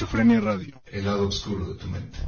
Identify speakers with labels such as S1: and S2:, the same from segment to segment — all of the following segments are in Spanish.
S1: Esquizofrenia Radio, el lado oscuro de tu mente.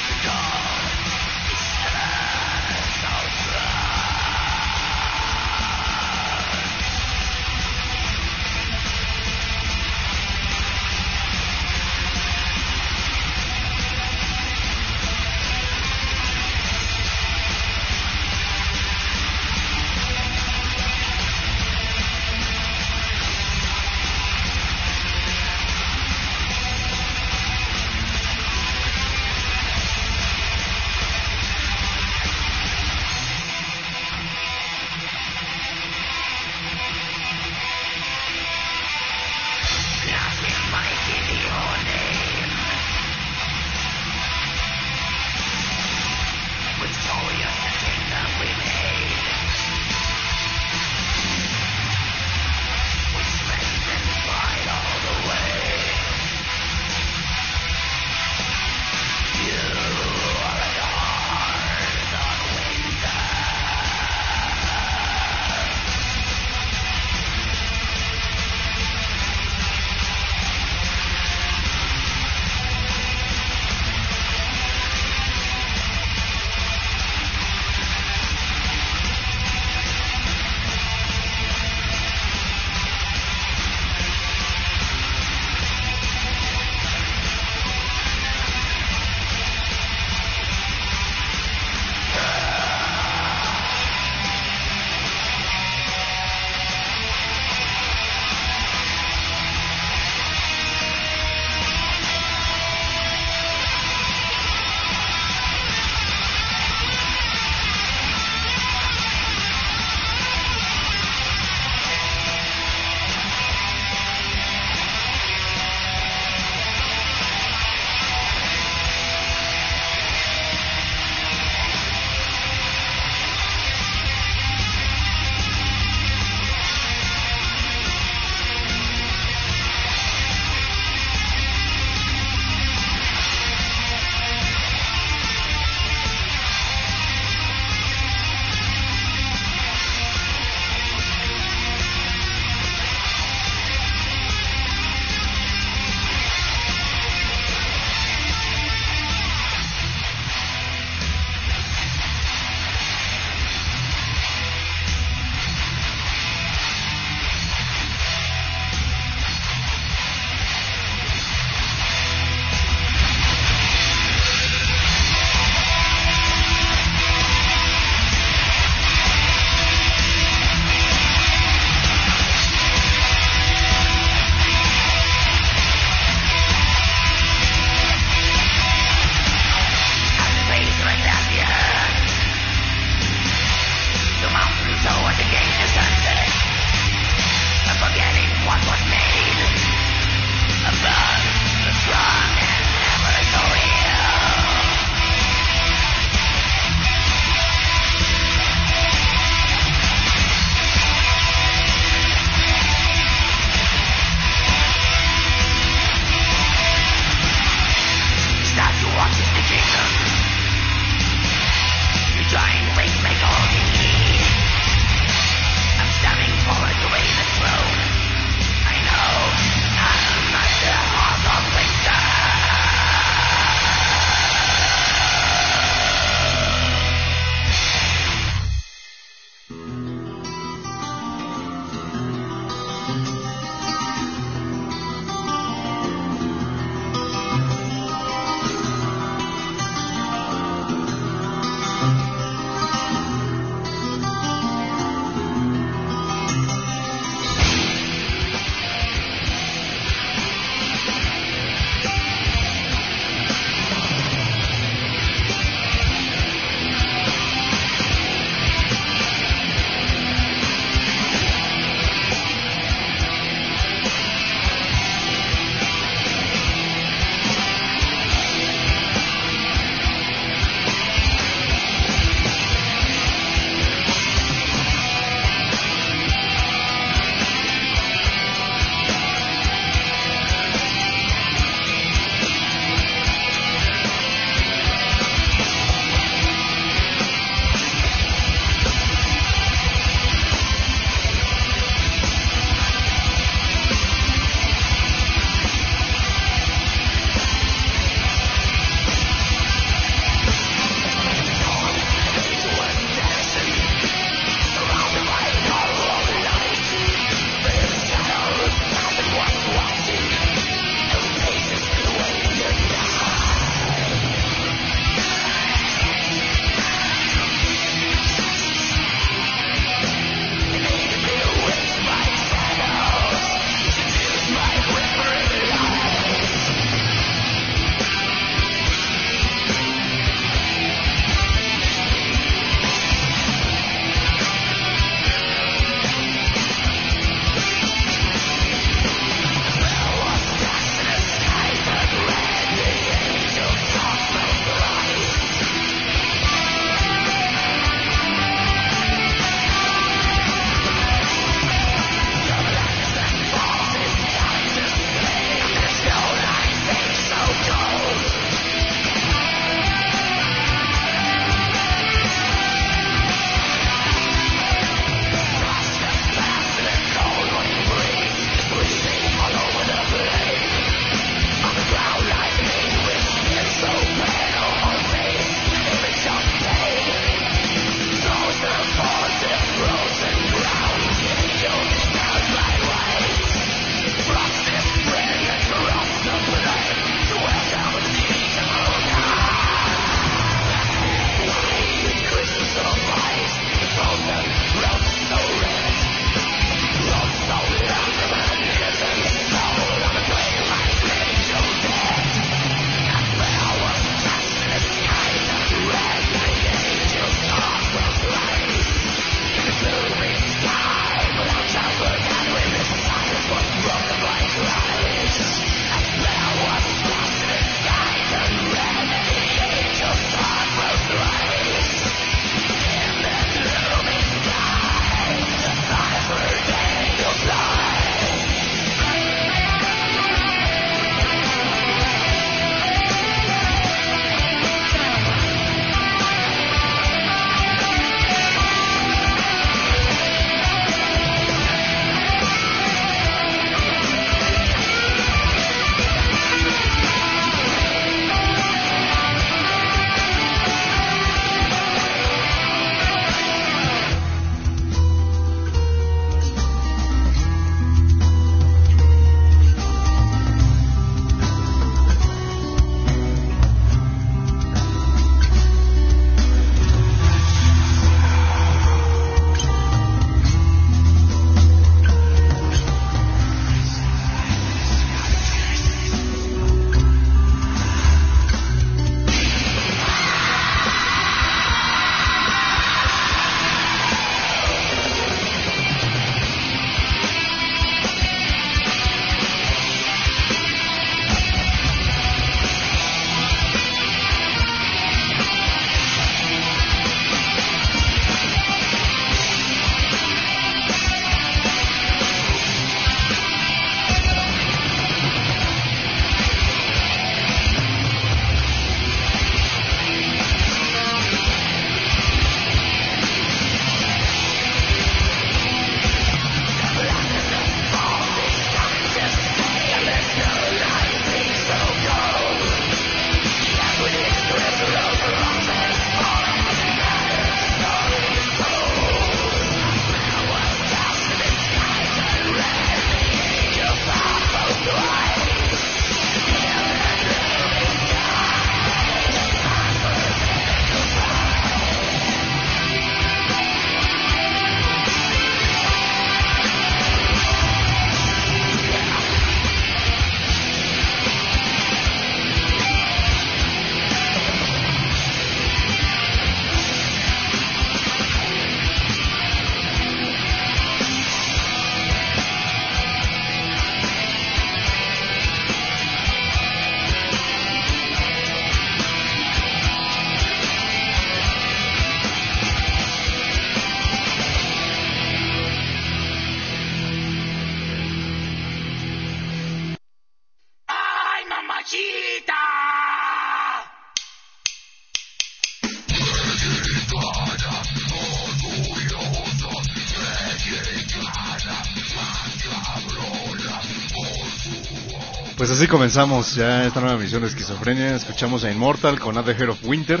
S2: Pues así comenzamos ya esta nueva misión de esquizofrenia. Escuchamos a Immortal con the Head of Winter,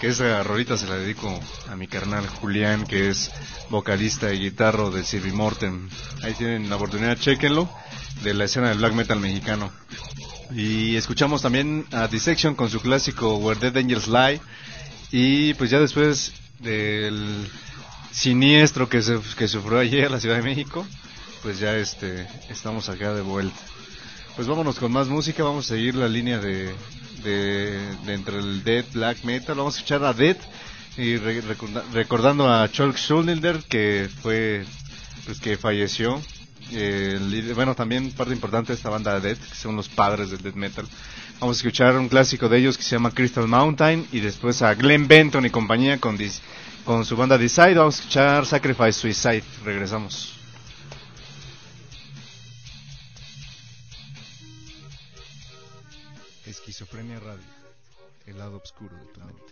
S2: que esa rolita se la dedico a mi carnal Julián, que es vocalista y guitarro de Sylvie Morten. Ahí tienen la oportunidad, chequenlo, de la escena del black metal mexicano. Y escuchamos también a Dissection con su clásico Where Dead Angels Lie. Y pues ya después del siniestro que, se, que sufrió ayer la Ciudad de México, pues ya este estamos acá de vuelta. Pues vámonos con más música, vamos a seguir la línea de, de, de entre el Dead Black Metal, vamos a escuchar a Dead y re, recorda, recordando a Chalk Schulnilder que fue pues que falleció. Eh, bueno también parte importante de esta banda Dead que son los padres del Dead Metal. Vamos a escuchar un clásico de ellos que se llama Crystal Mountain y después a Glenn Benton y compañía con, con su banda Decide. Vamos a escuchar Sacrifice Suicide. Regresamos
S1: Esquizofrenia Radio, el lado oscuro de tu mente.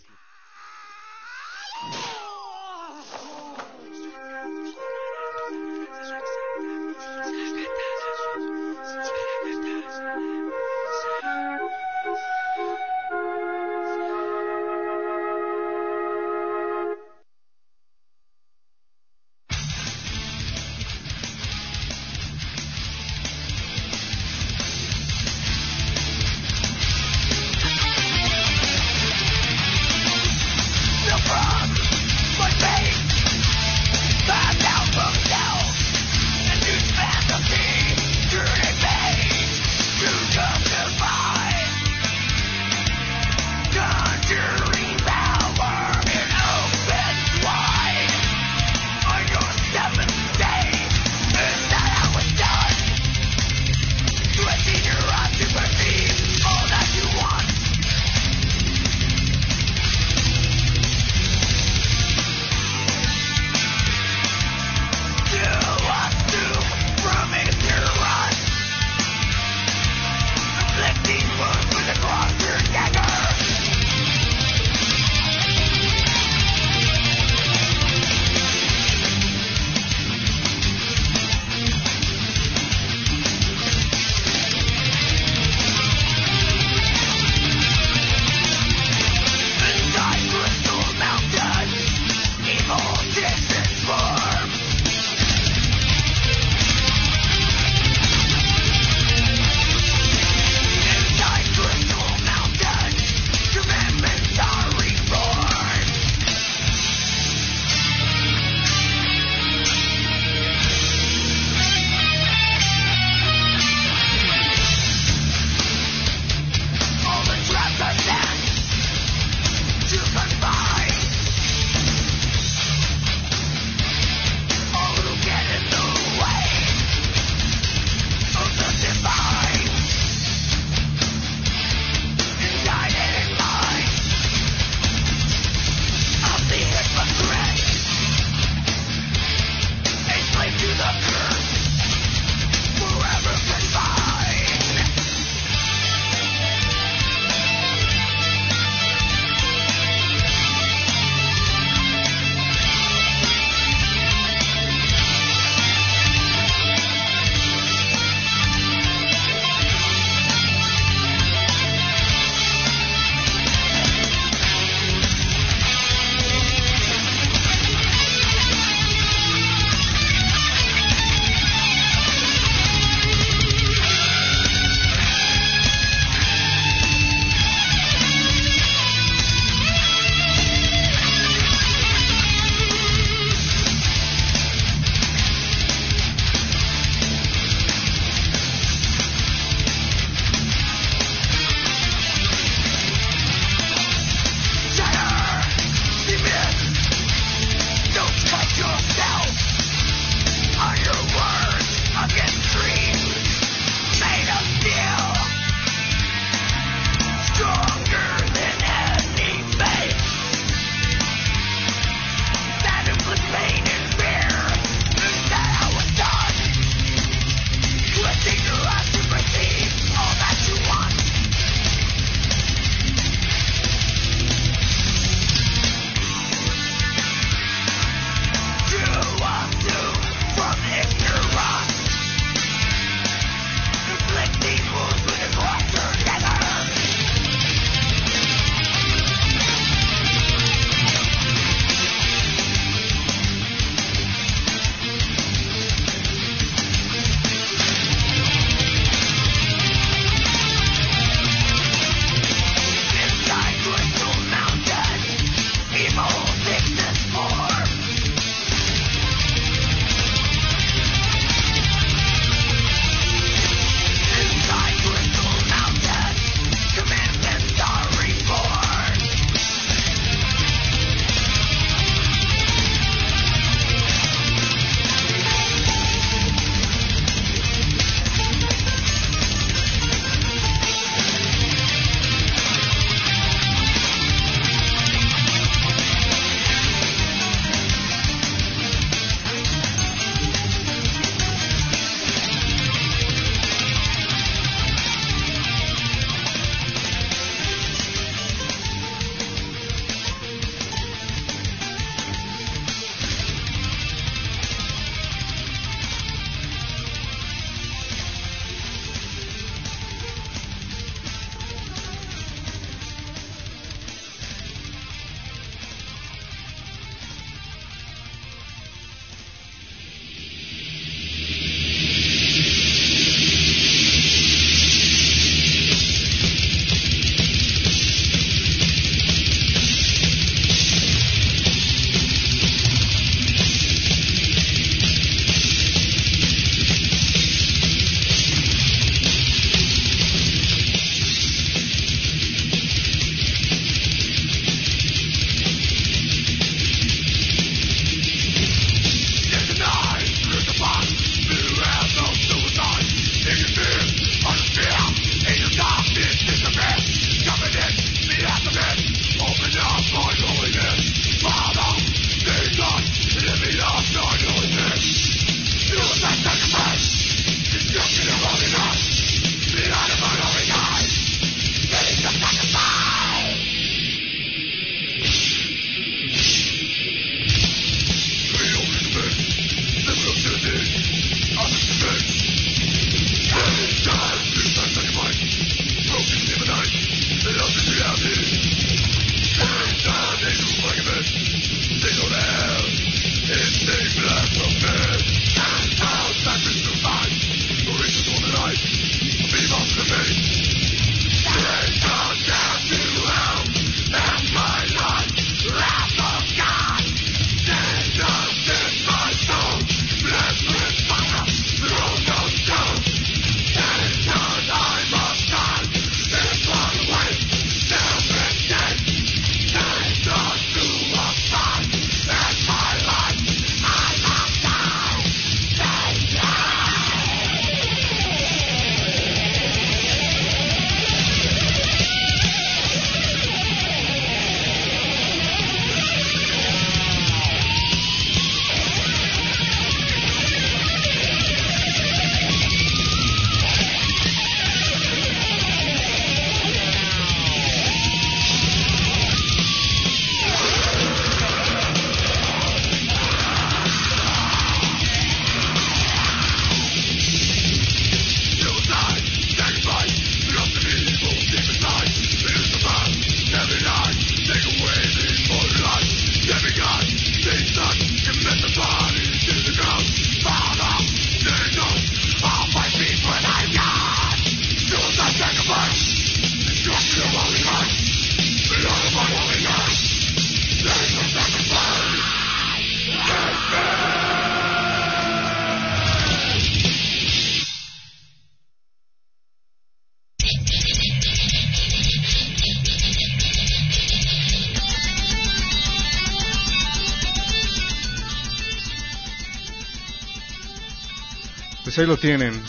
S2: Ahí lo tienen,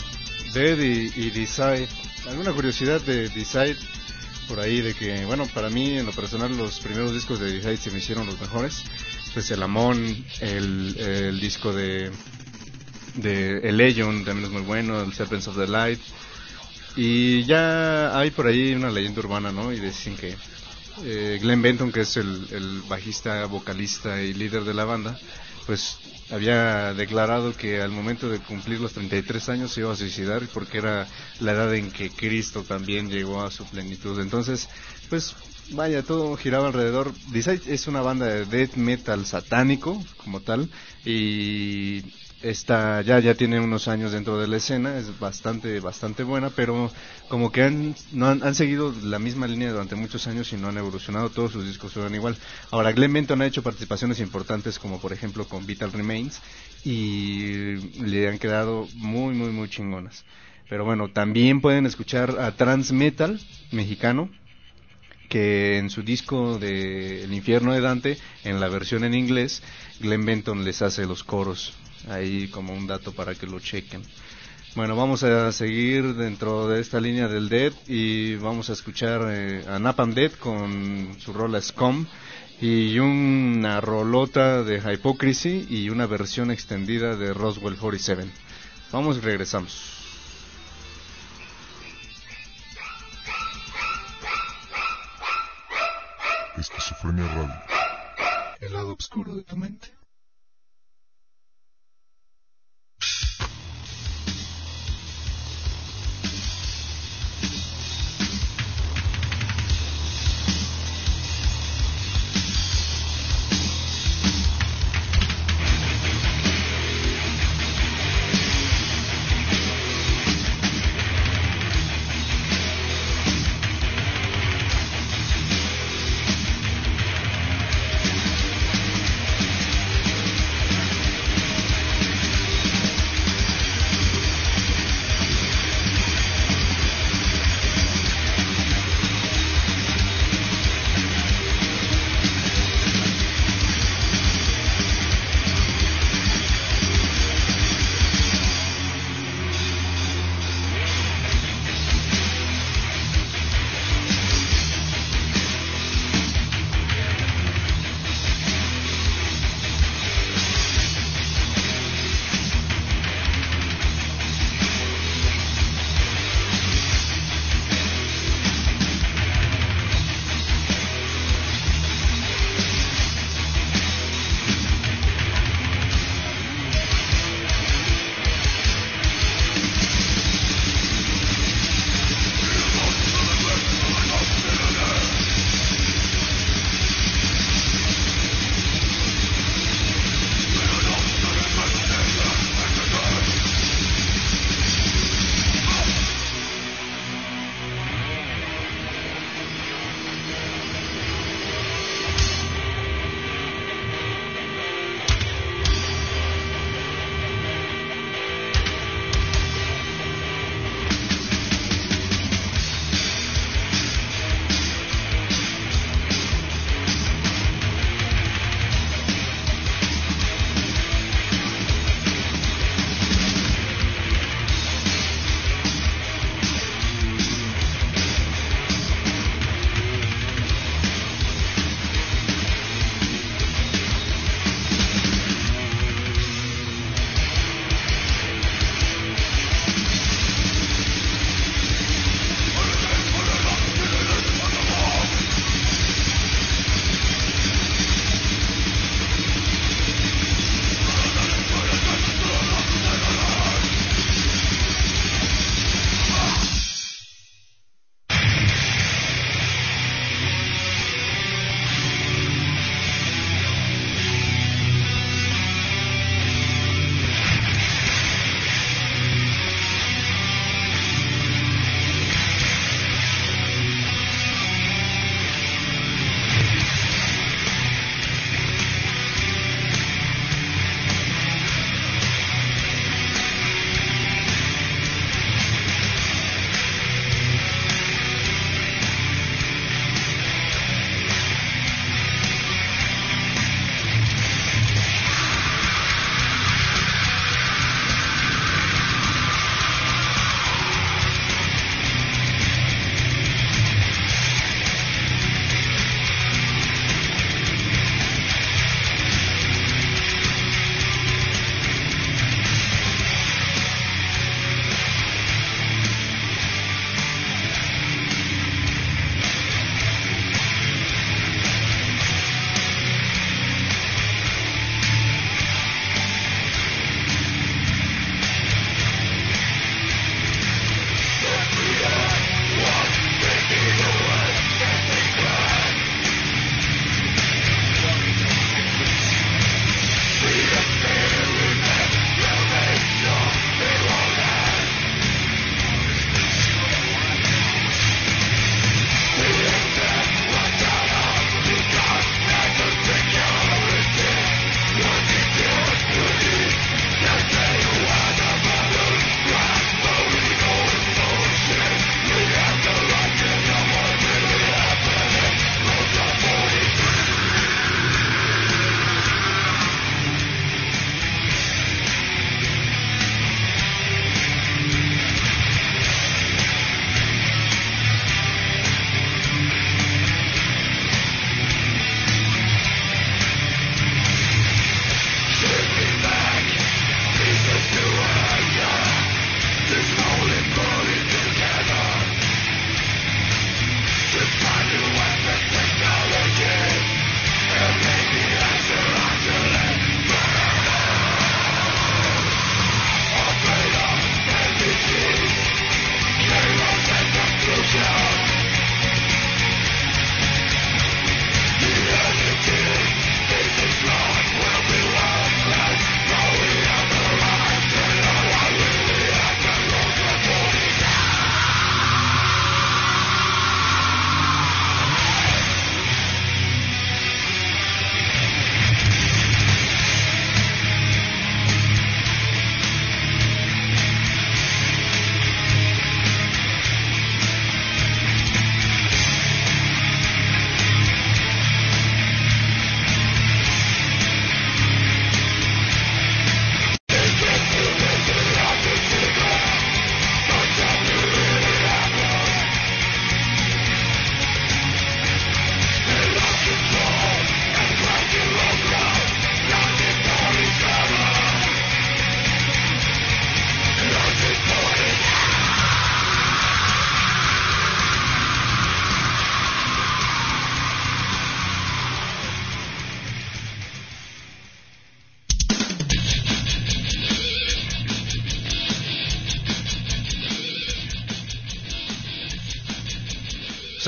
S2: Dead y, y Decide. ¿Alguna curiosidad de Decide? Por ahí de que, bueno, para mí en lo personal los primeros discos de Decide se me hicieron los mejores. Pues el Amon, el, el disco de, de El Legion también es muy bueno, el Serpents of the Light. Y ya hay por ahí una leyenda urbana, ¿no? Y dicen que eh, Glenn Benton, que es el, el bajista, vocalista y líder de la banda, pues había declarado que al momento de cumplir los 33 años se iba a suicidar porque era la edad en que Cristo también llegó a su plenitud. Entonces, pues vaya, todo giraba alrededor. Decide es una banda de death metal satánico como tal y esta ya ya tiene unos años dentro de la escena, es bastante bastante buena, pero como que han no han, han seguido la misma línea durante muchos años y no han evolucionado, todos sus discos suenan igual. Ahora Glenn Benton ha hecho participaciones importantes como por ejemplo con Vital Remains y le han quedado muy muy muy chingonas. Pero bueno, también pueden escuchar a Trans Metal mexicano que en su disco de El infierno de Dante, en la versión en inglés, Glenn Benton les hace los coros ahí como un dato para que lo chequen. Bueno, vamos a seguir dentro de esta línea del Dead y vamos a escuchar eh, a Napalm Dead con su rola Scum y una rolota de Hypocrisy y una versión extendida de Roswell 47. Vamos y regresamos.
S3: Esquizofrenia Radio.
S1: El lado oscuro de tu mente.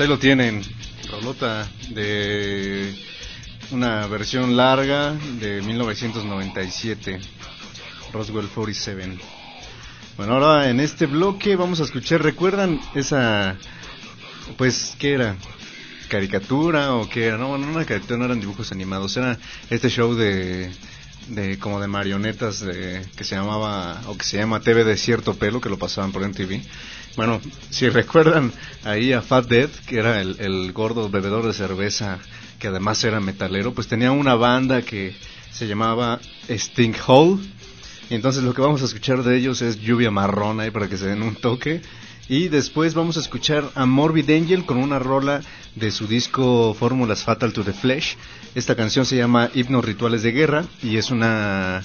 S2: Lo tienen, rolota de una versión larga de 1997, Roswell 47. Bueno, ahora en este bloque vamos a escuchar, ¿recuerdan esa, pues, qué era? ¿Caricatura o qué era? No, no, una caricatura, no eran dibujos animados, era este show de, de como de marionetas de, que se llamaba, o que se llama TV de cierto pelo, que lo pasaban por MTV. Bueno, si recuerdan ahí a Fat Dead, que era el, el gordo bebedor de cerveza, que además era metalero, pues tenía una banda que se llamaba Sting Hole. Y entonces lo que vamos a escuchar de ellos es Lluvia Marrón ahí para que se den un toque. Y después vamos a escuchar a Morbid Angel con una rola de su disco Fórmulas Fatal to the Flesh. Esta canción se llama Hipnos Rituales de Guerra y es una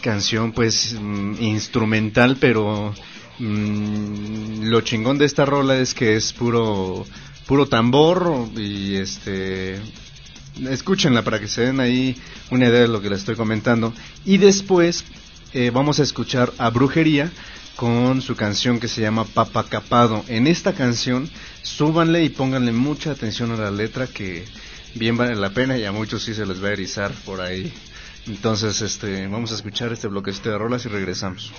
S2: canción pues mm, instrumental pero mm, lo chingón de esta rola es que es puro puro tambor y este escúchenla para que se den ahí una idea de lo que les estoy comentando y después eh, vamos a escuchar a Brujería con su canción que se llama Papa Capado. En esta canción, súbanle y pónganle mucha atención a la letra que bien vale la pena y a muchos sí se les va a erizar por ahí. Entonces, este, vamos a escuchar este bloquecito de rolas y regresamos.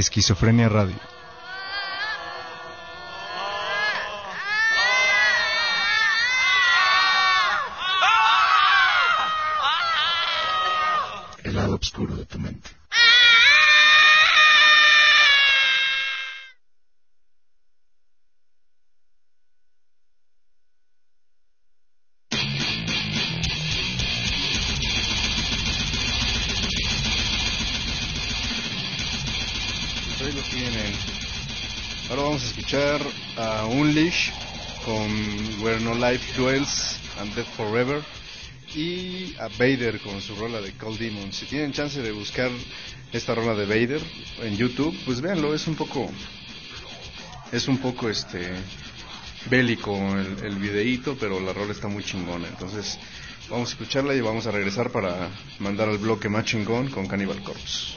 S1: Esquizofrenia Radio.
S2: And Death Forever y a Vader con su rola de Cold Demon. Si tienen chance de buscar esta rola de Vader en YouTube, pues véanlo, es un poco es un poco este bélico el, el videíto, pero la rola está muy chingona. Entonces, vamos a escucharla y vamos a regresar para mandar al bloque más chingón con Cannibal Corpse.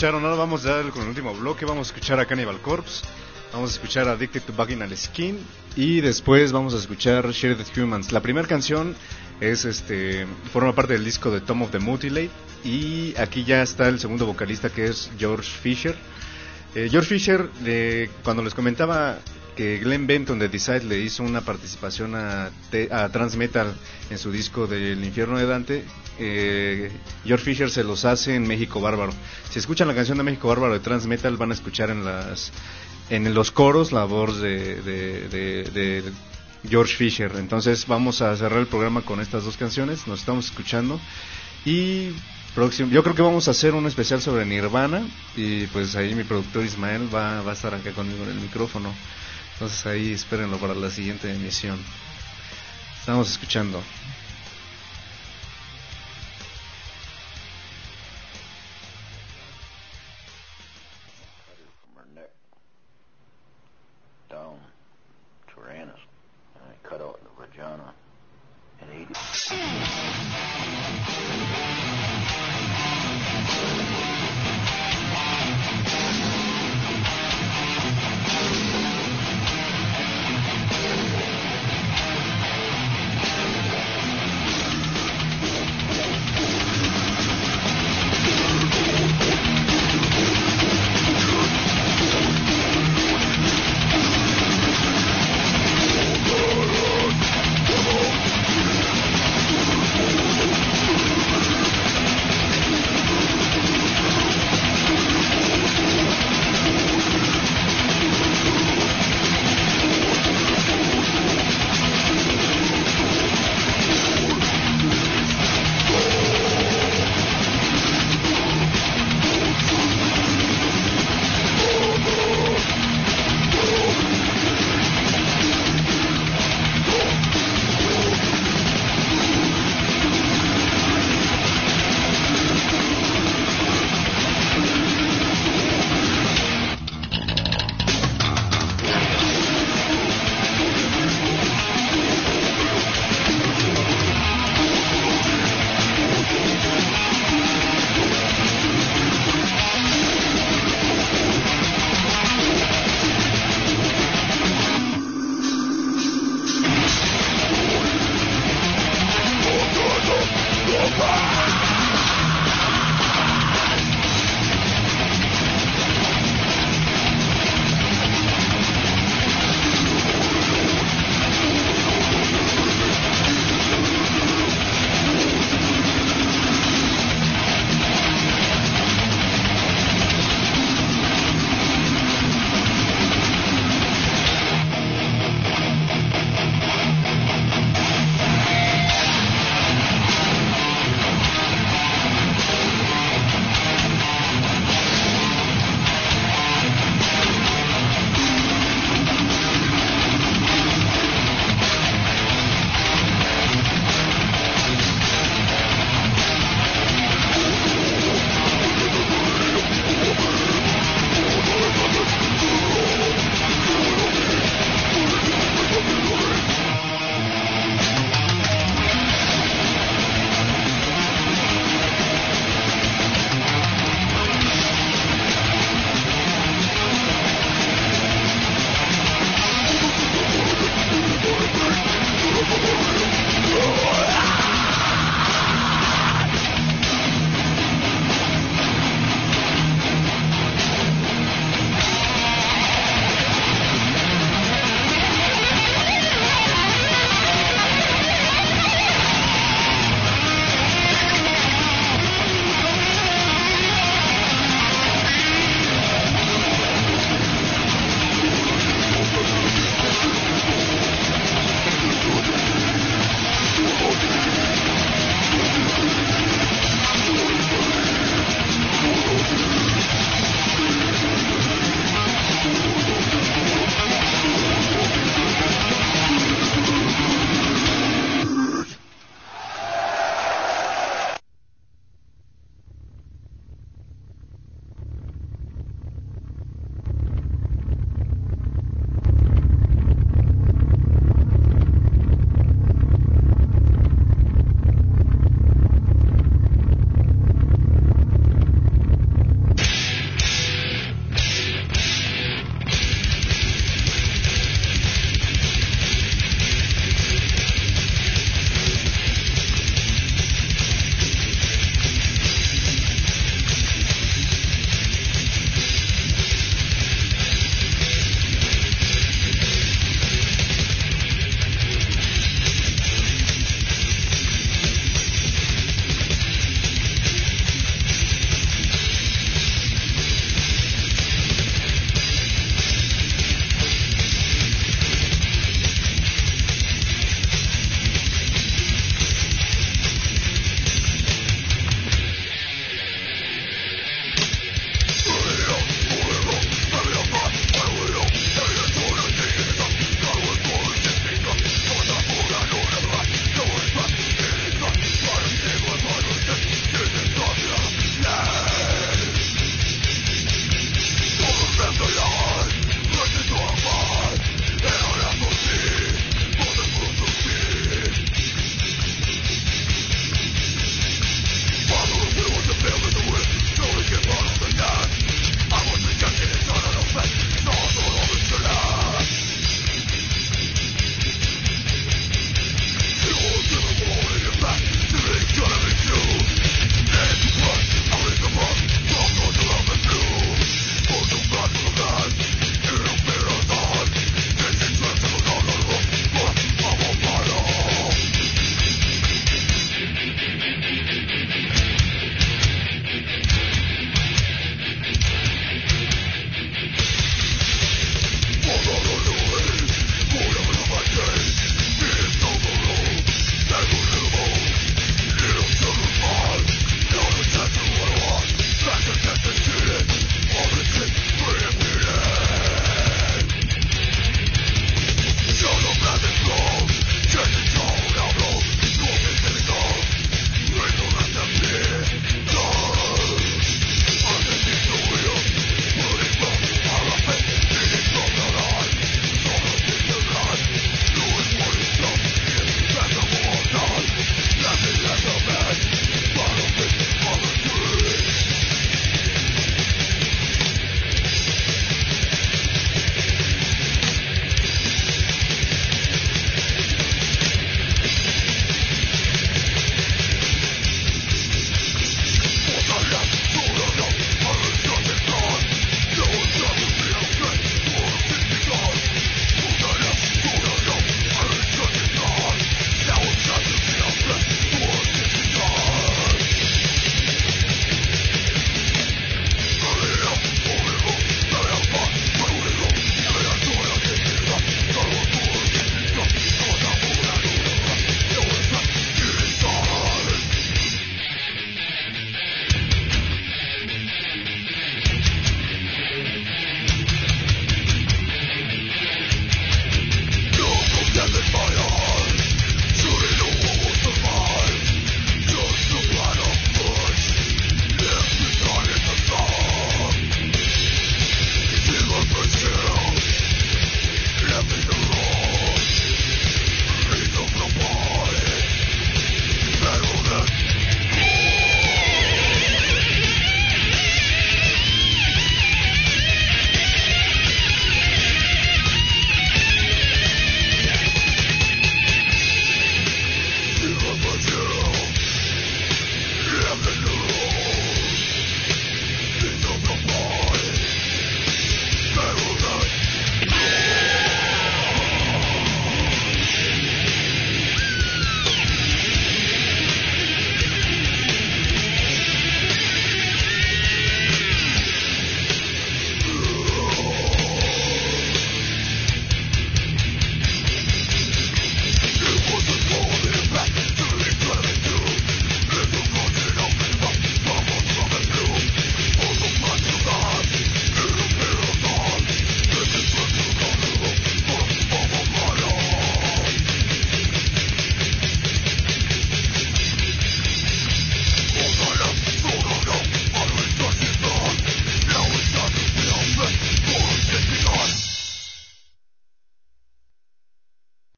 S2: Escucharon. Ahora vamos a dar con el último bloque. Vamos a escuchar a Cannibal Corpse. Vamos a escuchar Addicted to Vaginal Skin. Y después vamos a escuchar Shredded Humans. La primera canción es este forma parte del disco de Tom of the Mutilate. Y aquí ya está el segundo vocalista que es George Fisher. Eh, George Fisher, de, cuando les comentaba que Glenn Benton de Decide le hizo una participación a, a Transmetal en su disco del Infierno de Dante, eh, George Fisher se los hace en México Bárbaro. Si escuchan la canción de México Bárbaro de Transmetal van a escuchar en las en los coros la voz de, de, George Fisher. Entonces vamos a cerrar el programa con estas dos canciones. Nos estamos escuchando y próximo, yo creo que vamos a hacer un especial sobre Nirvana y pues ahí mi productor Ismael va, va a estar acá conmigo en el micrófono. Entonces ahí espérenlo para la siguiente emisión. Estamos escuchando